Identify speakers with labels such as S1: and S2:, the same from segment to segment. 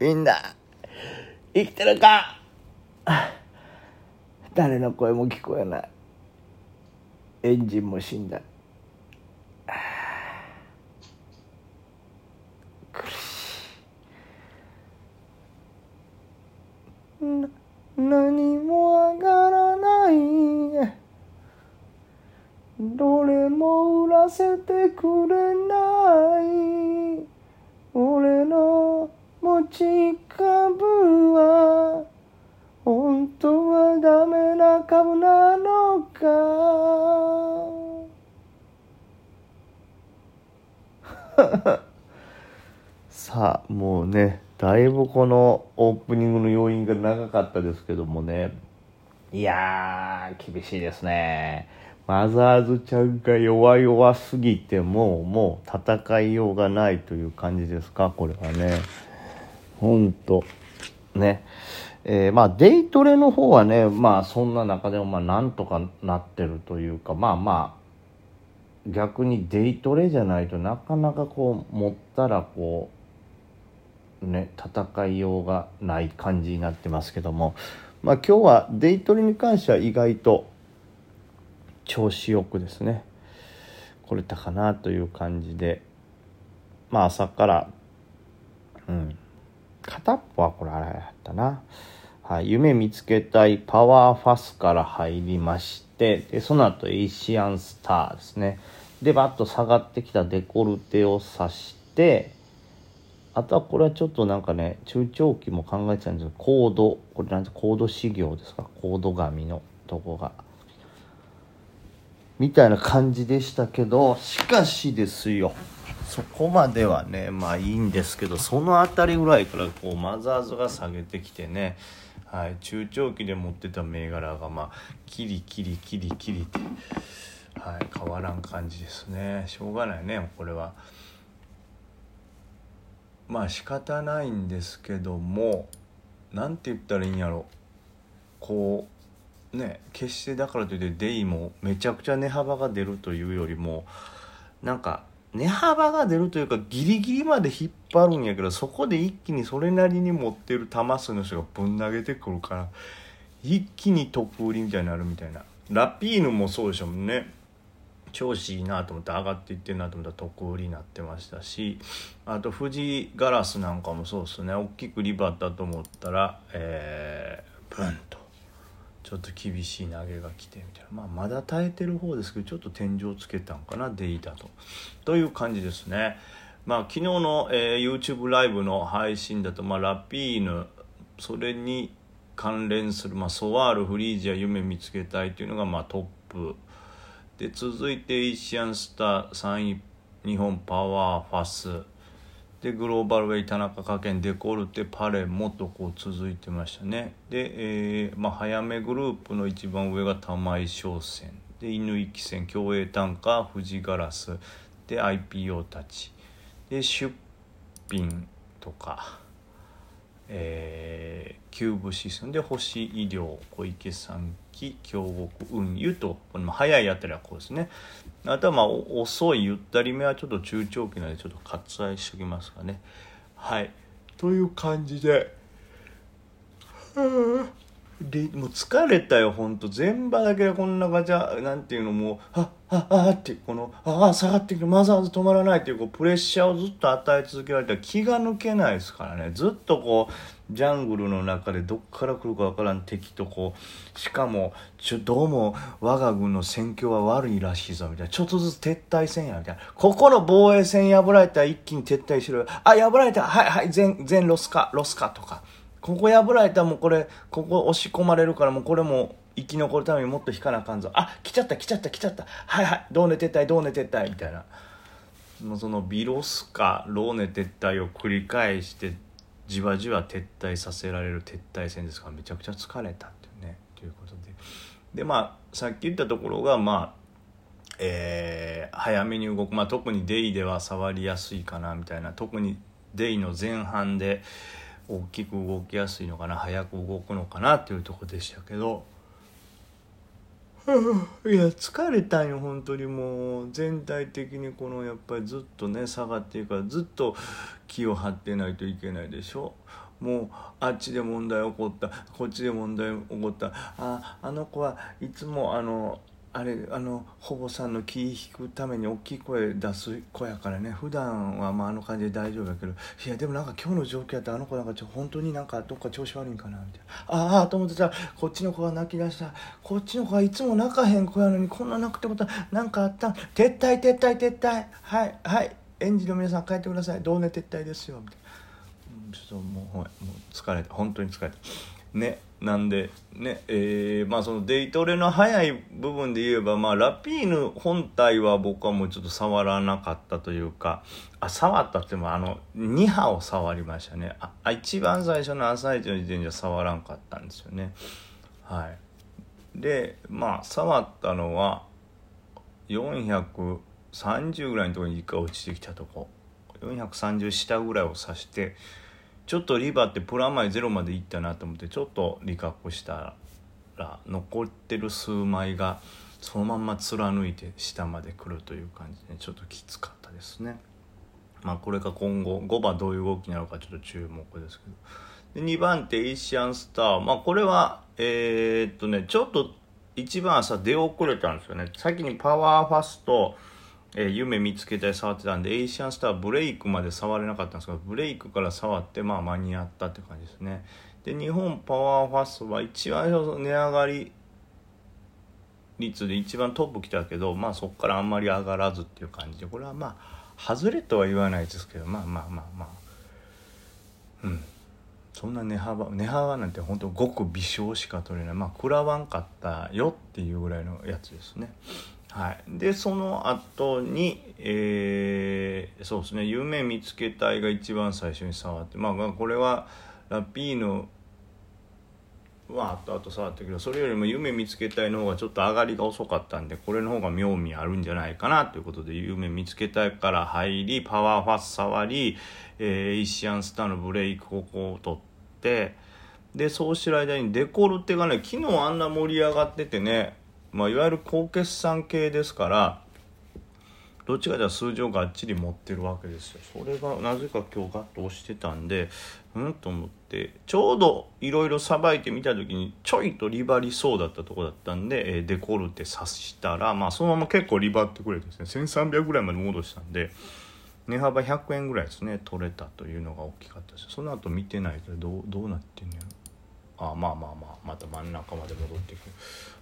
S1: みんな、生きてるか？誰の声も聞こえない。エンジンも死んだ。苦しい。な、何も上がらない。どれも売らせてくれない。俺の持ち株は本当はダメな株なのか？さあもうねだいぶこのオープニングの要因が長かったですけどもね。いやー厳しいですね。マザーズちゃんが弱々すぎてもうもう戦いようがないという感じですか？これはね。ほんとね。えーまあデイトレの方はねまあそんな中でもまあなんとかなってるというかまあまあ逆にデイトレじゃないとなかなかこう持ったらこうね戦いようがない感じになってますけども。まあ今日はデイトレに関しては意外と調子よくですね。来れたかなという感じで。まあ朝からうん。片っぽはこれあれやったな、はい、夢見つけたいパワーファスから入りましてでその後エイシアンスターですね。でバッと下がってきたデコルテを刺してあとはこれはちょっとなんかね中長期も考えてたんですけどコードこれなんてコード修行ですか？コード紙のとこが。みたいな感じでしたけどしかしですよ。そこまではねまあいいんですけどその辺りぐらいからこうマザーズが下げてきてね、はい、中長期で持ってた銘柄がまあキリキリキリキリって、はい、変わらん感じですねしょうがないねこれは。まあ仕方ないんですけどもなんて言ったらいいんやろこうね決してだからといってデイもめちゃくちゃ値幅が出るというよりもなんか値幅が出るというかギリギリまで引っ張るんやけどそこで一気にそれなりに持ってる玉数の人がぶん投げてくるから一気に得売りみたいになるみたいな。ラピーヌもそうでしょね。調子いいなと思って上がっていってるなと思ったら得売りになってましたしあと富士ガラスなんかもそうですね。大きくリバったと思ったらえー、ブンと。ちょっと厳しい投げが来てみたいな、まあ、まだ耐えてる方ですけどちょっと天井つけたんかなデイタと。という感じですね。まあ、昨日の、えー YouTube ライブの配信だと、まあ、ラピーヌそれに関連する、まあ、ソワールフリージア夢見つけたいというのが、まあ、トップ。で続いてエイシアンスター3位日本パワーファス。でグローバルウェイ田中家健デコルテパレモとこう続いてましたね。で、えーまあ、早めグループの一番上が玉井商船で犬行線競泳単価富士ガラス。で IPO たち。で出品とか。えーキューブシステム。で星医療小池三期京極運輸とこれも早いやったらこうですね。あとはまあ遅いゆったりめはちょっと中長期なのでちょっと割愛しておきますかね。はい。という感じで。でもう疲れたよほんと。前場だけこんなガチャなんていうのもうはっはっはってこのああ下がってくるマザーズ止まらないっていうこうプレッシャーをずっと与え続けられたら気が抜けないですからね。ずっとこうジャングルの中でどっから来るかわからん敵とこうしかもちょどうも我が軍の戦況は悪いらしいぞみたいな。ちょっとずつ撤退せんやみたいな。ここの防衛線破られたら一気に撤退しろよ。あ破られた。はいはい全全ロスかロスかとか。ここ破られたらもうこれここ押し込まれるからもうこれも生き残るためにもっと引かなあかんぞ。あ来ちゃった来ちゃった来ちゃった。はいはいどうね撤退どうね撤退みたいな。そのビロスかローネ撤退を繰り返してじわじわ撤退させられる撤退戦ですからめちゃくちゃ疲れたっていうねということで。でまあさっき言ったところがまあえー早めに動く、まあ、特にデイでは触りやすいかなみたいな。特にデイの前半で大きく動きやすいのかな早く動くのかなっていうとこでしたけど。いや疲れたんよ本当にもう。全体的にこのやっぱりずっとね下がっていくからずっと気を張ってないといけないでしょ。もうあっちで問題起こったこっちで問題起こった。ああの子はいつもあのあれあのほぼさんの気引くために大きい声出す子やからね。普段はまああの感じで大丈夫やけどいやでもなんか今日の状況やったらあの子なんかちょ本当になんかどっか調子悪いんかなみたいな。ああと思ってたらこっちの子が泣き出した。こっちの子はいつも泣かへん子やのにこんな泣くってことは何かあったん？撤退撤退撤退。はいはい。園児の皆さん帰ってください。同年撤退ですよ。みたいな、ちょっともうもう疲れた本当に疲れたねなんでねえー、まあそのデイトレの早い部分で言えばまあラピーヌ本体は僕はもうちょっと触らなかったというかあ触ったってもあの2波を触りましたね。あ一番最初の朝一の時点じゃ触らんかったんですよね。はい。でまあ触ったのは430ぐらいのところに一回落ちてきたとこ。430下ぐらいを指してちょっとリバってプラマイゼロまでいったなと思ってちょっと利確したら残ってる数枚がそのまんま貫いて下まで来るという感じでちょっときつかったですね。まあこれが今後5番どういう動きになるかちょっと注目ですけど。で2番手エイシアンスター。まあこれはえー、っとねちょっと一番朝出遅れたんですよね。先にパワーファストえー、夢見つけたり触ってたんでエイシアンスターブレイクまで触れなかったんですけどブレイクから触ってまあ間に合ったって感じですね。で日本パワーファストは一番値上がり率で一番トップ来たけどまあそこからあんまり上がらずっていう感じでこれはまあ外れとは言わないですけどまあまあまあまあうん。そんな値幅値幅なんて本当ごく微小しか取れない。まあ食らわんかったよっていうぐらいのやつですね。はい、でその後に、えー、そうですね夢見つけたいが一番最初に触ってまあこれはラピーノは後々触ったけどそれよりも夢見つけたいの方がちょっと上がりが遅かったんでこれの方が妙味あるんじゃないかなということで夢見つけたいから入りパワーファス触り、えー、イシアンスターのブレイクここを取ってでそうしてる間にデコルテがね昨日あんな盛り上がっててねまあ、いわゆる高決算系ですからどっちかでは数字をがっちり持ってるわけですよ。それがなぜか今日ガッと押してたんでうんと思ってちょうどいろいろさばいてみた時にちょいとリバりそうだったとこだったんで、えデコルテ刺したらまあそのまま結構リバってくれてですね1300ぐらいまで戻したんで値幅100円ぐらいですね取れたというのが大きかったです。その後見てないとどどうなってんのやろ。あまあまあまあまた真ん中まで戻っていく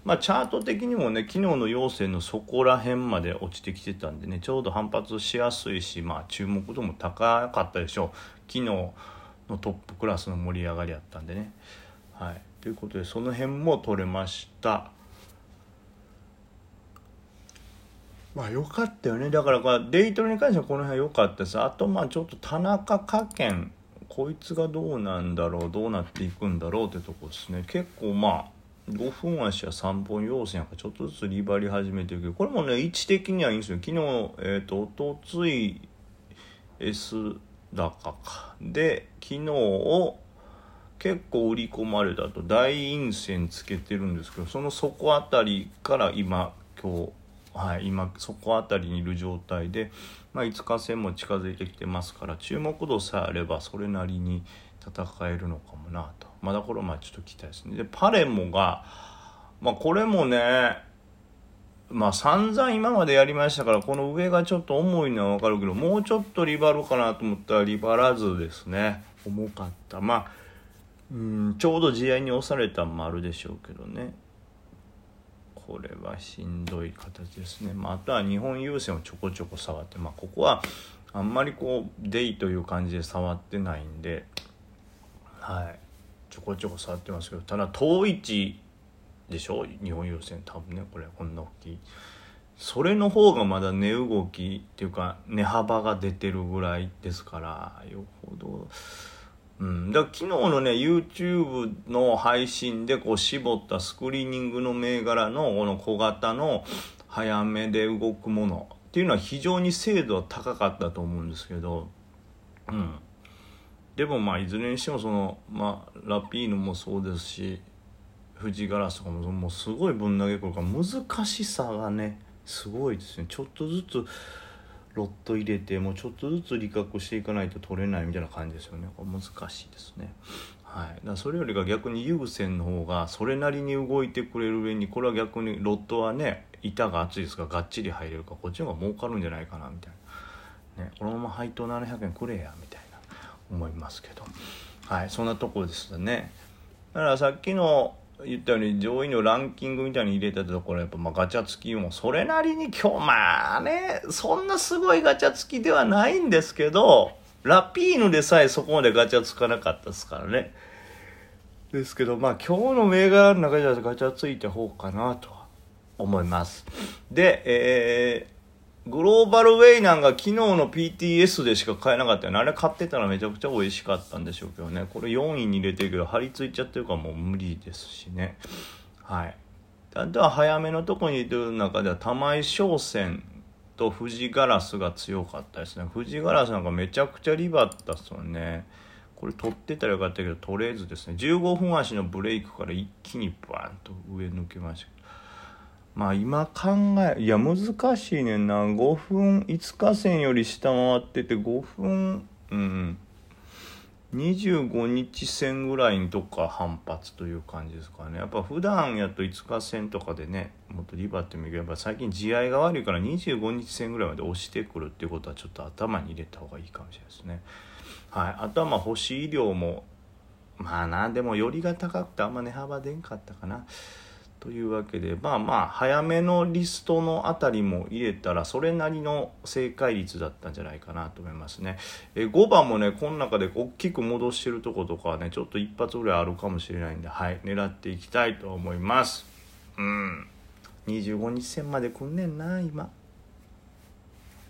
S1: まあチャート的にもね昨日の陽線のそこら辺まで落ちてきてたんでねちょうど反発しやすいしまあ注目度も高かったでしょう。昨日のトップクラスの盛り上がりやったんでね。はい。ということでその辺も取れました。まあ良かったよね。だからデイトレに関してはこの辺良かったです。あとまあちょっと田中家健こいつがどうなんだろうどうなっていくんだろうってとこですね。結構まあ5分足や3本要線やからちょっとずつリバり始めてるけどこれもね位置的にはいいんですよ。昨日えっ、ー、とおとつい S 高か。で昨日を結構売り込まれたと。大陰線つけてるんですけどその底あたりから今今日はい今底あたりにいる状態でまあ、5日戦も近づいてきてますから注目度さえあればそれなりに戦えるのかもなと。まだこれはまあちょっと期待ですね。でパレモがまあこれもねまあ散々今までやりましたからこの上がちょっと重いのは分かるけどもうちょっとリバるかなと思ったらリバらずですね。重かった。まあうんちょうど地合に押されたんもあるでしょうけどね。これはしんどい形ですね、まあ、あとは日本郵船をちょこちょこ触って、まあ、ここはあんまりこうデイという感じで触ってないんではい。ちょこちょこ触ってますけどただ遠い位でしょ？日本郵船多分ねこれこんな大きい。それの方がまだ値動きっていうか値幅が出てるぐらいですからよほどうん、だ昨日のね YouTube の配信でこう絞ったスクリーニングの銘柄のこの小型の早めで動くものっていうのは非常に精度は高かったと思うんですけど、うん、でもまあいずれにしてもその、まあ、ラピーノもそうですし富士ガラスとかももうすごいぶん投げくるから難しさがねすごいですね。ちょっとずつロット入れてもうちょっとずつ理覚していかないと取れないみたいな感じですよね。これ難しいですね。はい、だそれよりが逆に有線の方がそれなりに動いてくれる上にこれは逆にロットはね板が厚いですからがっちり入れるからこっちの方が儲かるんじゃないかなみたいな、ね、このまま配当700円くれやみたいな思いますけど。はい。そんなところですね。だからさっきの言ったように上位のランキングみたいに入れたところやっぱまあガチャ付きもそれなりに今日まあねそんなすごいガチャ付きではないんですけどラピーヌでさえそこまでガチャつかなかったですからね。ですけどまあ今日の銘柄の中ではガチャついた方かなとは思います。でえーグローバルウェイなんか昨日の PTS でしか買えなかったよね。あれ買ってたらめちゃくちゃ美味しかったんでしょうけどね。これ4位に入れてるけど、張り付いちゃってるからもう無理ですしね。はい。あとは早めのとこにいる中では玉井商船と富士ガラスが強かったですね。富士ガラスなんかめちゃくちゃリバったっすよね。これ取ってたらよかったけど、取れずですね。15分足のブレイクから一気にバーンと上抜けました。まあ今考えいや難しいねんな。5分5日線より下回ってて5分うん。25日線ぐらいにとか反発という感じですかね。やっぱ普段やと5日線とかでねもっとリバってもいけば最近地合いが悪いから25日線ぐらいまで押してくるっていうことはちょっと頭に入れた方がいいかもしれないですね。はい。あとはまあ星医療もまあなでもよりが高くてあんま値幅出んかったかな。というわけでまあまあ早めのリストのあたりも入れたらそれなりの正解率だったんじゃないかなと思いますね。え5番もねこの中で大きく戻してるとことかはねちょっと一発ぐらいあるかもしれないんではい狙っていきたいと思います。うん25日戦まで来んねんな今。